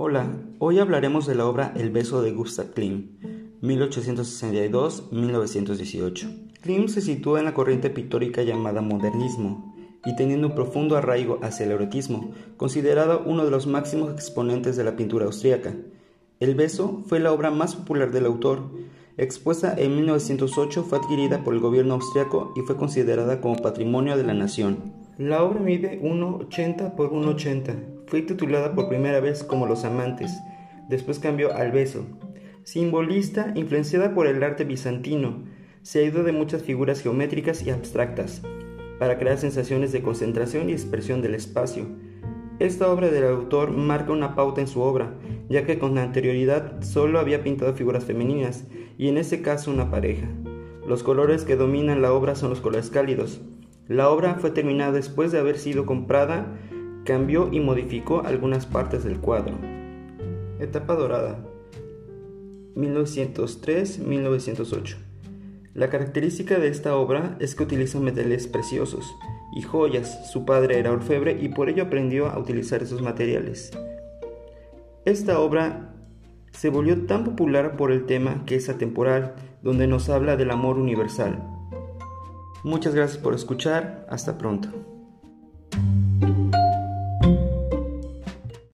Hola, hoy hablaremos de la obra El beso de Gustav Klimt, 1862-1918. Klimt se sitúa en la corriente pictórica llamada modernismo y teniendo un profundo arraigo hacia el erotismo, considerado uno de los máximos exponentes de la pintura austríaca. El beso fue la obra más popular del autor. Expuesta en 1908, fue adquirida por el gobierno austriaco y fue considerada como patrimonio de la nación. La obra mide 1,80 por 1,80 fue titulada por primera vez como Los Amantes, después cambió al Beso. Simbolista, influenciada por el arte bizantino, se ido de muchas figuras geométricas y abstractas, para crear sensaciones de concentración y expresión del espacio. Esta obra del autor marca una pauta en su obra, ya que con anterioridad solo había pintado figuras femeninas, y en ese caso una pareja. Los colores que dominan la obra son los colores cálidos. La obra fue terminada después de haber sido comprada cambió y modificó algunas partes del cuadro. Etapa dorada 1903-1908 La característica de esta obra es que utiliza metales preciosos y joyas. Su padre era orfebre y por ello aprendió a utilizar esos materiales. Esta obra se volvió tan popular por el tema que es atemporal, donde nos habla del amor universal. Muchas gracias por escuchar, hasta pronto.